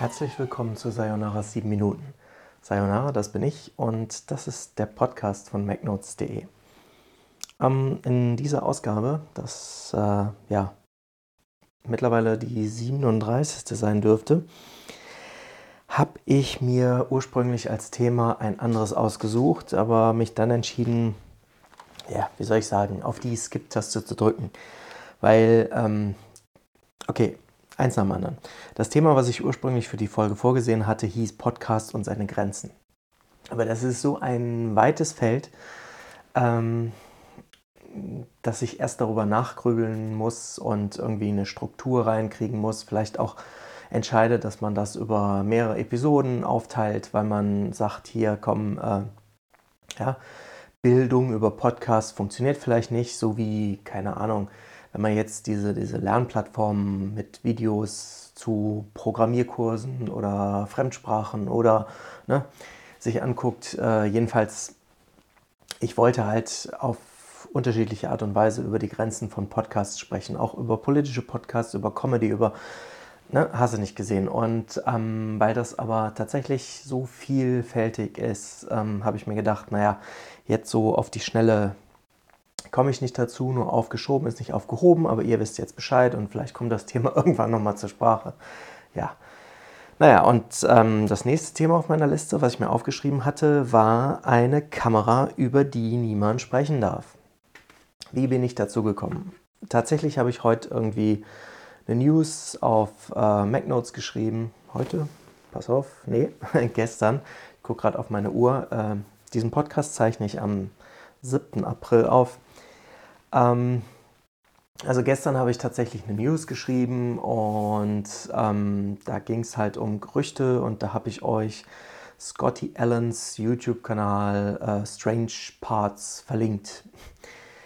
Herzlich willkommen zu Sayonara 7 Minuten. Sayonara, das bin ich und das ist der Podcast von MacNotes.de. Ähm, in dieser Ausgabe, das äh, ja mittlerweile die 37. sein dürfte, habe ich mir ursprünglich als Thema ein anderes ausgesucht, aber mich dann entschieden, ja, wie soll ich sagen, auf die Skip-Taste zu drücken. Weil, ähm, okay, eins nach dem anderen. Das Thema, was ich ursprünglich für die Folge vorgesehen hatte, hieß Podcast und seine Grenzen. Aber das ist so ein weites Feld, ähm, dass ich erst darüber nachgrübeln muss und irgendwie eine Struktur reinkriegen muss. Vielleicht auch entscheide, dass man das über mehrere Episoden aufteilt, weil man sagt, hier komm, äh, ja, Bildung über Podcast funktioniert vielleicht nicht, so wie, keine Ahnung, wenn man jetzt diese, diese Lernplattformen mit Videos zu Programmierkursen oder Fremdsprachen oder ne, sich anguckt, äh, jedenfalls, ich wollte halt auf unterschiedliche Art und Weise über die Grenzen von Podcasts sprechen, auch über politische Podcasts, über Comedy, über, ne, hast du nicht gesehen. Und ähm, weil das aber tatsächlich so vielfältig ist, ähm, habe ich mir gedacht, naja, jetzt so auf die Schnelle komme ich nicht dazu, nur aufgeschoben ist nicht aufgehoben, aber ihr wisst jetzt Bescheid und vielleicht kommt das Thema irgendwann nochmal zur Sprache. Ja. Naja, und ähm, das nächste Thema auf meiner Liste, was ich mir aufgeschrieben hatte, war eine Kamera, über die niemand sprechen darf. Wie bin ich dazu gekommen? Tatsächlich habe ich heute irgendwie eine News auf äh, MacNotes geschrieben. Heute? Pass auf, nee, gestern. Ich gucke gerade auf meine Uhr. Äh, diesen Podcast zeichne ich am 7. April auf. Ähm, also gestern habe ich tatsächlich eine News geschrieben und ähm, da ging es halt um Gerüchte und da habe ich euch Scotty Allens YouTube-Kanal äh, Strange Parts verlinkt.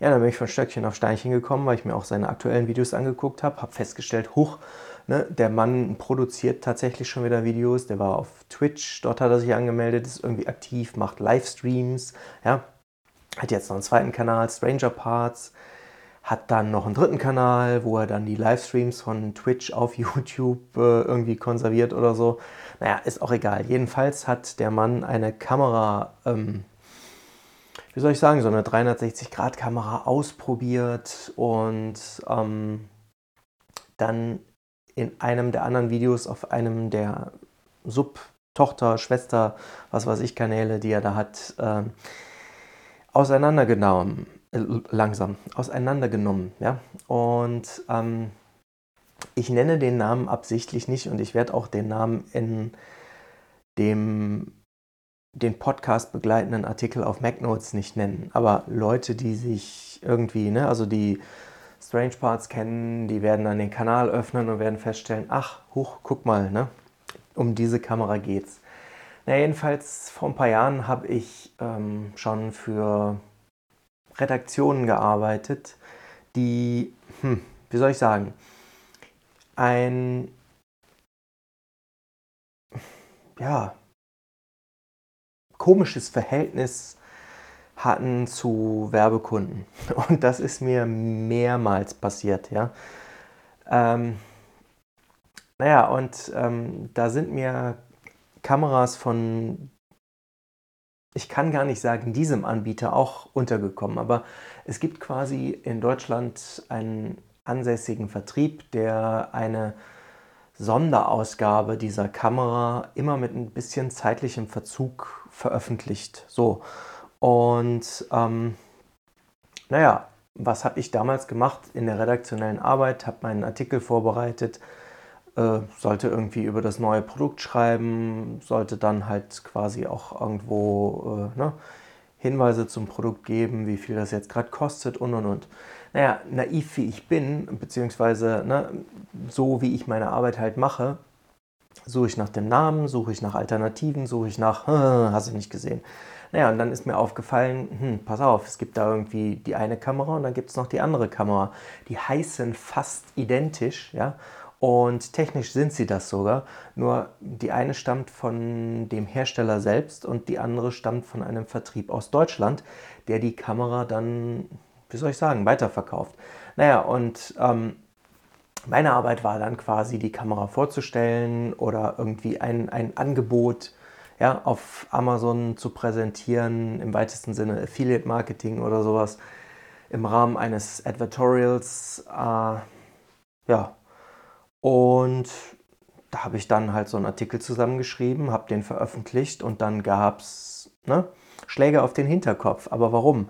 Ja, dann bin ich von Stöckchen auf Steinchen gekommen, weil ich mir auch seine aktuellen Videos angeguckt habe, habe festgestellt, huch, ne, der Mann produziert tatsächlich schon wieder Videos, der war auf Twitch, dort hat er sich angemeldet, ist irgendwie aktiv, macht Livestreams, ja, hat jetzt noch einen zweiten Kanal, Stranger Parts, hat dann noch einen dritten Kanal, wo er dann die Livestreams von Twitch auf YouTube äh, irgendwie konserviert oder so. Naja, ist auch egal. Jedenfalls hat der Mann eine Kamera, ähm, wie soll ich sagen, so eine 360-Grad-Kamera ausprobiert und ähm, dann in einem der anderen Videos auf einem der Sub- Tochter, Schwester, was weiß ich, Kanäle, die er da hat, äh, auseinandergenommen, äh, langsam, auseinandergenommen. Ja? Und ähm, ich nenne den Namen absichtlich nicht und ich werde auch den Namen in dem den Podcast begleitenden Artikel auf MacNotes nicht nennen. Aber Leute, die sich irgendwie, ne, also die Strange Parts kennen, die werden dann den Kanal öffnen und werden feststellen, ach, hoch, guck mal, ne, um diese Kamera geht's. Na, jedenfalls vor ein paar Jahren habe ich ähm, schon für Redaktionen gearbeitet, die, hm, wie soll ich sagen, ein, ja, komisches Verhältnis hatten zu Werbekunden. Und das ist mir mehrmals passiert, ja. Ähm, naja, und ähm, da sind mir Kameras von, ich kann gar nicht sagen, diesem Anbieter auch untergekommen, aber es gibt quasi in Deutschland einen ansässigen Vertrieb, der eine Sonderausgabe dieser Kamera immer mit ein bisschen zeitlichem Verzug veröffentlicht. So. Und ähm, naja, was habe ich damals gemacht in der redaktionellen Arbeit? Habe meinen Artikel vorbereitet, äh, sollte irgendwie über das neue Produkt schreiben, sollte dann halt quasi auch irgendwo äh, ne, Hinweise zum Produkt geben, wie viel das jetzt gerade kostet und und und. Naja, naiv wie ich bin, beziehungsweise ne, so wie ich meine Arbeit halt mache, suche ich nach dem Namen, suche ich nach Alternativen, suche ich nach, hast du nicht gesehen. Naja, und dann ist mir aufgefallen, hm, pass auf, es gibt da irgendwie die eine Kamera und dann gibt es noch die andere Kamera. Die heißen fast identisch, ja. Und technisch sind sie das sogar. Nur die eine stammt von dem Hersteller selbst und die andere stammt von einem Vertrieb aus Deutschland, der die Kamera dann, wie soll ich sagen, weiterverkauft. Naja, und ähm, meine Arbeit war dann quasi, die Kamera vorzustellen oder irgendwie ein, ein Angebot ja, auf Amazon zu präsentieren, im weitesten Sinne Affiliate Marketing oder sowas, im Rahmen eines Advertorials. Äh, ja, und da habe ich dann halt so einen Artikel zusammengeschrieben, habe den veröffentlicht und dann gab es ne, Schläge auf den Hinterkopf. Aber warum?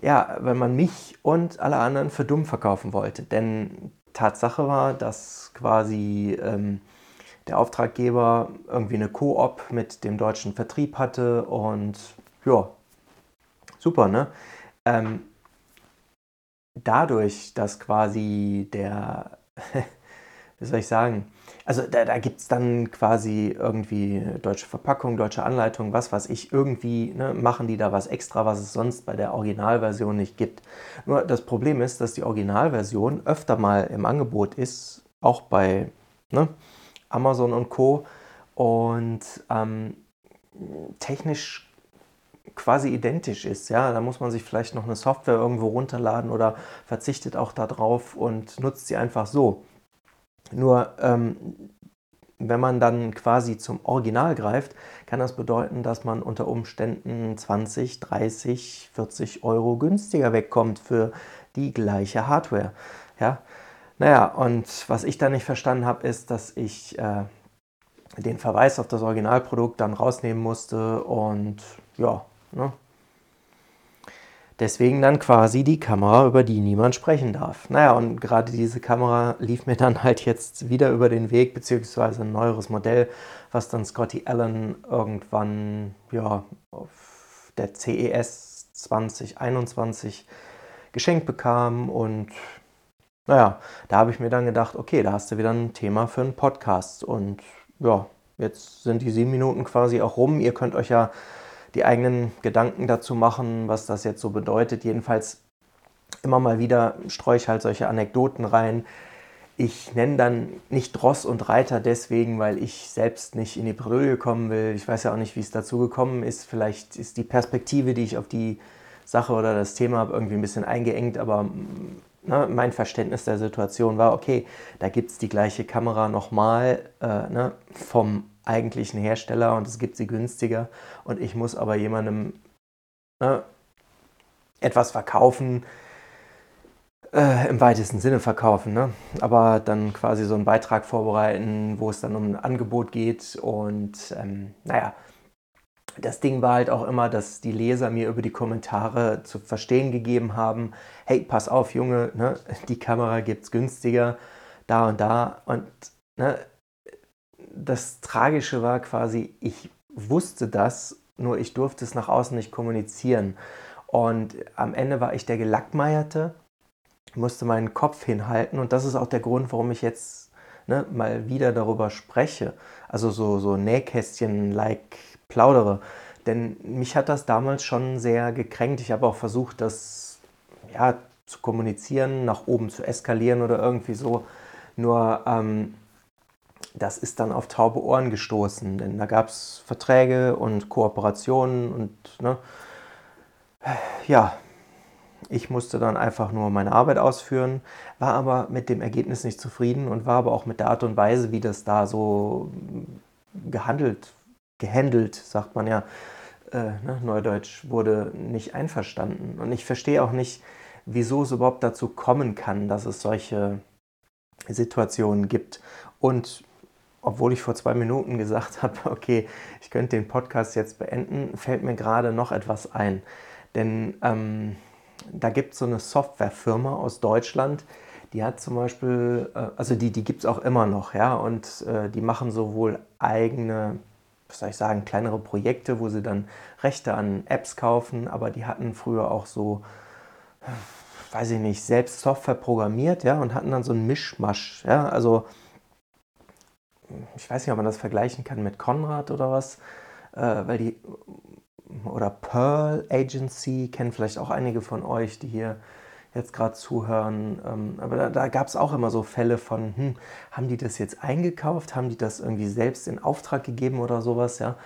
Ja, wenn man mich und alle anderen für dumm verkaufen wollte. Denn Tatsache war, dass quasi ähm, der Auftraggeber irgendwie eine Koop mit dem deutschen Vertrieb hatte und ja, super, ne? Ähm, dadurch, dass quasi der, wie soll ich sagen, also da, da gibt es dann quasi irgendwie deutsche Verpackung, deutsche Anleitung, was weiß ich, irgendwie ne, machen die da was extra, was es sonst bei der Originalversion nicht gibt. Nur das Problem ist, dass die Originalversion öfter mal im Angebot ist, auch bei ne, Amazon und Co. Und ähm, technisch quasi identisch ist. Ja, da muss man sich vielleicht noch eine Software irgendwo runterladen oder verzichtet auch darauf und nutzt sie einfach so. Nur ähm, wenn man dann quasi zum Original greift, kann das bedeuten, dass man unter Umständen 20, 30, 40 Euro günstiger wegkommt für die gleiche Hardware. Ja, naja, und was ich da nicht verstanden habe, ist, dass ich äh, den Verweis auf das Originalprodukt dann rausnehmen musste und ja, ne, Deswegen dann quasi die Kamera, über die niemand sprechen darf. Naja, und gerade diese Kamera lief mir dann halt jetzt wieder über den Weg, beziehungsweise ein neueres Modell, was dann Scotty Allen irgendwann ja, auf der CES 2021 geschenkt bekam. Und naja, da habe ich mir dann gedacht, okay, da hast du wieder ein Thema für einen Podcast. Und ja, jetzt sind die sieben Minuten quasi auch rum. Ihr könnt euch ja die eigenen Gedanken dazu machen, was das jetzt so bedeutet. Jedenfalls immer mal wieder streue ich halt solche Anekdoten rein. Ich nenne dann nicht Dross und Reiter deswegen, weil ich selbst nicht in die Bredouille kommen will. Ich weiß ja auch nicht, wie es dazu gekommen ist. Vielleicht ist die Perspektive, die ich auf die Sache oder das Thema habe, irgendwie ein bisschen eingeengt, aber ne, mein Verständnis der Situation war, okay, da gibt es die gleiche Kamera nochmal äh, ne, vom eigentlichen Hersteller und es gibt sie günstiger. Und ich muss aber jemandem ne, etwas verkaufen, äh, im weitesten Sinne verkaufen, ne? aber dann quasi so einen Beitrag vorbereiten, wo es dann um ein Angebot geht. Und ähm, naja, das Ding war halt auch immer, dass die Leser mir über die Kommentare zu verstehen gegeben haben, hey, pass auf, Junge, ne, die Kamera gibt es günstiger, da und da. Und ne, das Tragische war quasi, ich wusste das, nur ich durfte es nach außen nicht kommunizieren. Und am Ende war ich der Gelackmeierte, musste meinen Kopf hinhalten und das ist auch der Grund, warum ich jetzt ne, mal wieder darüber spreche. Also so, so Nähkästchen-like plaudere. Denn mich hat das damals schon sehr gekränkt. Ich habe auch versucht, das ja, zu kommunizieren, nach oben zu eskalieren oder irgendwie so. Nur ähm, das ist dann auf taube Ohren gestoßen, denn da gab es Verträge und Kooperationen und ne, ja, ich musste dann einfach nur meine Arbeit ausführen, war aber mit dem Ergebnis nicht zufrieden und war aber auch mit der Art und Weise, wie das da so gehandelt, gehandelt, sagt man ja, äh, ne, Neudeutsch, wurde nicht einverstanden. Und ich verstehe auch nicht, wieso es überhaupt dazu kommen kann, dass es solche Situationen gibt. Und obwohl ich vor zwei Minuten gesagt habe, okay, ich könnte den Podcast jetzt beenden, fällt mir gerade noch etwas ein. Denn ähm, da gibt es so eine Softwarefirma aus Deutschland, die hat zum Beispiel, äh, also die, die gibt es auch immer noch, ja, und äh, die machen sowohl eigene, was soll ich sagen, kleinere Projekte, wo sie dann Rechte an Apps kaufen, aber die hatten früher auch so, weiß ich nicht, selbst Software programmiert, ja, und hatten dann so einen Mischmasch, ja, also ich weiß nicht, ob man das vergleichen kann mit Konrad oder was, äh, weil die, oder Pearl Agency, kennen vielleicht auch einige von euch, die hier jetzt gerade zuhören. Ähm, aber da, da gab es auch immer so Fälle von, hm, haben die das jetzt eingekauft, haben die das irgendwie selbst in Auftrag gegeben oder sowas, ja.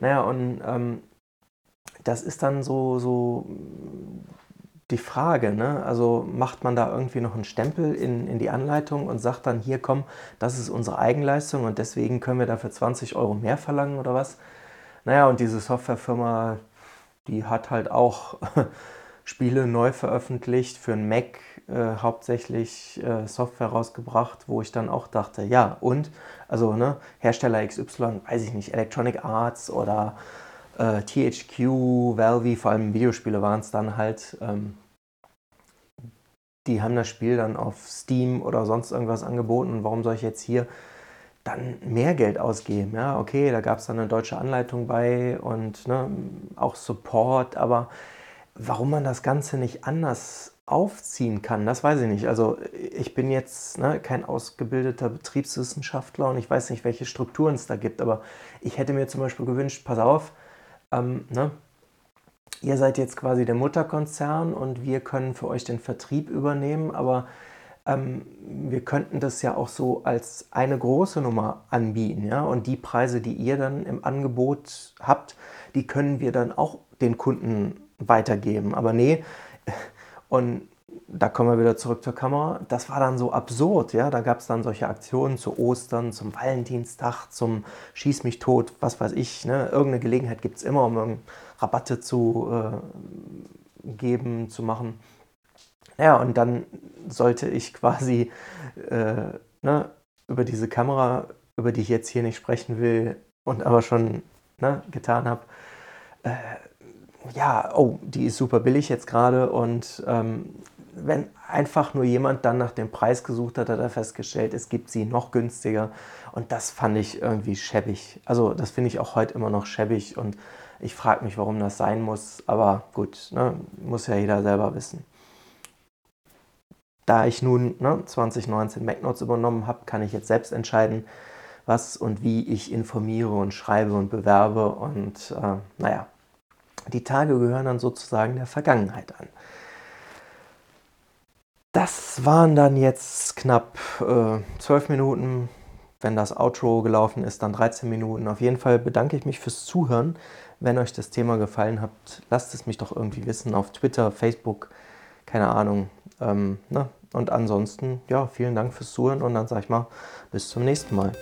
Naja, und ähm, das ist dann so, so die Frage, ne? also macht man da irgendwie noch einen Stempel in, in die Anleitung und sagt dann, hier komm, das ist unsere Eigenleistung und deswegen können wir dafür 20 Euro mehr verlangen oder was? Naja, und diese Softwarefirma, die hat halt auch Spiele neu veröffentlicht, für einen Mac äh, hauptsächlich äh, Software rausgebracht, wo ich dann auch dachte, ja, und, also ne, Hersteller XY, weiß ich nicht, Electronic Arts oder äh, THQ, Valve, vor allem Videospiele waren es dann halt, ähm, die haben das Spiel dann auf Steam oder sonst irgendwas angeboten. warum soll ich jetzt hier dann mehr Geld ausgeben? Ja, okay, da gab es dann eine deutsche Anleitung bei und ne, auch Support, aber warum man das Ganze nicht anders aufziehen kann, das weiß ich nicht. Also ich bin jetzt ne, kein ausgebildeter Betriebswissenschaftler und ich weiß nicht, welche Strukturen es da gibt, aber ich hätte mir zum Beispiel gewünscht, pass auf, ähm, ne? Ihr seid jetzt quasi der Mutterkonzern und wir können für euch den Vertrieb übernehmen, aber ähm, wir könnten das ja auch so als eine große Nummer anbieten. Ja? Und die Preise, die ihr dann im Angebot habt, die können wir dann auch den Kunden weitergeben. Aber nee, und da kommen wir wieder zurück zur Kamera. Das war dann so absurd, ja. Da gab es dann solche Aktionen zu Ostern, zum Valentinstag, zum Schieß mich tot, was weiß ich. Ne? Irgendeine Gelegenheit gibt es immer, um Rabatte zu äh, geben, zu machen. Ja, und dann sollte ich quasi äh, ne, über diese Kamera, über die ich jetzt hier nicht sprechen will und aber schon ne, getan habe, äh, ja, oh, die ist super billig jetzt gerade und ähm, wenn einfach nur jemand dann nach dem Preis gesucht hat, hat er festgestellt, es gibt sie noch günstiger. Und das fand ich irgendwie schäbig. Also das finde ich auch heute immer noch schäbig und ich frage mich, warum das sein muss. Aber gut, ne, muss ja jeder selber wissen. Da ich nun ne, 2019 MacNotes übernommen habe, kann ich jetzt selbst entscheiden, was und wie ich informiere und schreibe und bewerbe. Und äh, naja, die Tage gehören dann sozusagen der Vergangenheit an. Das waren dann jetzt knapp äh, 12 Minuten. Wenn das Outro gelaufen ist, dann 13 Minuten. Auf jeden Fall bedanke ich mich fürs Zuhören. Wenn euch das Thema gefallen hat, lasst es mich doch irgendwie wissen auf Twitter, Facebook, keine Ahnung. Ähm, ne? Und ansonsten, ja, vielen Dank fürs Zuhören und dann sage ich mal, bis zum nächsten Mal.